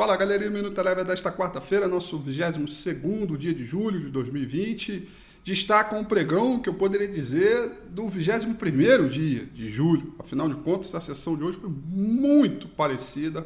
Fala galerinha, Minuto Leve desta quarta-feira, nosso 22 dia de julho de 2020. Destaca um pregão que eu poderia dizer do 21 dia de julho. Afinal de contas, a sessão de hoje foi muito parecida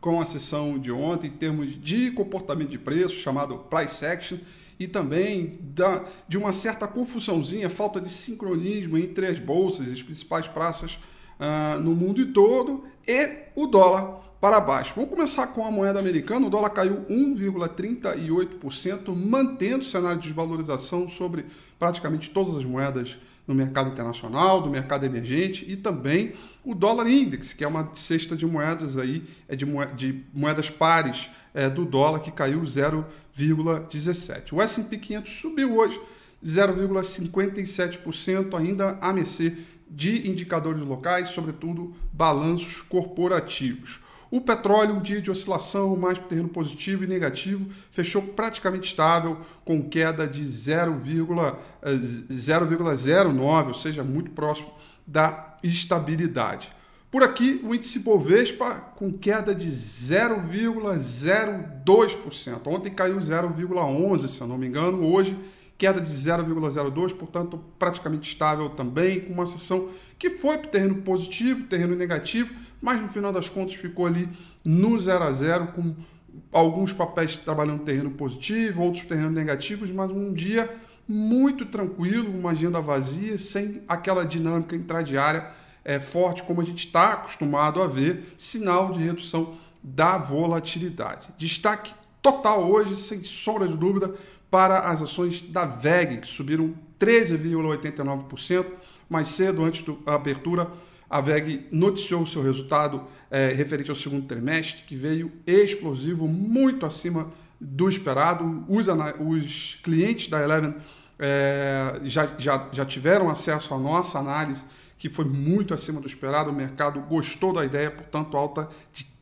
com a sessão de ontem, em termos de comportamento de preço, chamado price action, e também da, de uma certa confusãozinha, falta de sincronismo entre as bolsas as principais praças uh, no mundo todo e o dólar para baixo. Vamos começar com a moeda americana. O dólar caiu 1,38%, mantendo o cenário de desvalorização sobre praticamente todas as moedas no mercado internacional, do mercado emergente e também o dólar index, que é uma cesta de moedas aí, é de, moedas, de moedas pares é, do dólar que caiu 0,17. O S&P 500 subiu hoje 0,57%, ainda a mercê de indicadores locais, sobretudo balanços corporativos. O petróleo, um dia de oscilação, mais para terreno positivo e negativo, fechou praticamente estável, com queda de 0,09, ou seja, muito próximo da estabilidade. Por aqui, o índice Bovespa com queda de 0,02%. Ontem caiu 0,11%, se eu não me engano. Hoje, queda de 0,02%, portanto, praticamente estável também, com uma sessão que foi para terreno positivo, terreno negativo, mas no final das contas ficou ali no 0 a 0 com alguns papéis trabalhando terreno positivo, outros terreno negativos, mas um dia muito tranquilo, uma agenda vazia, sem aquela dinâmica intradiária é, forte como a gente está acostumado a ver, sinal de redução da volatilidade. Destaque total hoje, sem sombra de dúvida, para as ações da VEG, que subiram 13,89%. Mais cedo, antes da abertura, a VEG noticiou seu resultado é, referente ao segundo trimestre, que veio explosivo, muito acima do esperado. Os, os clientes da Eleven é, já, já, já tiveram acesso à nossa análise, que foi muito acima do esperado. O mercado gostou da ideia, portanto, alta de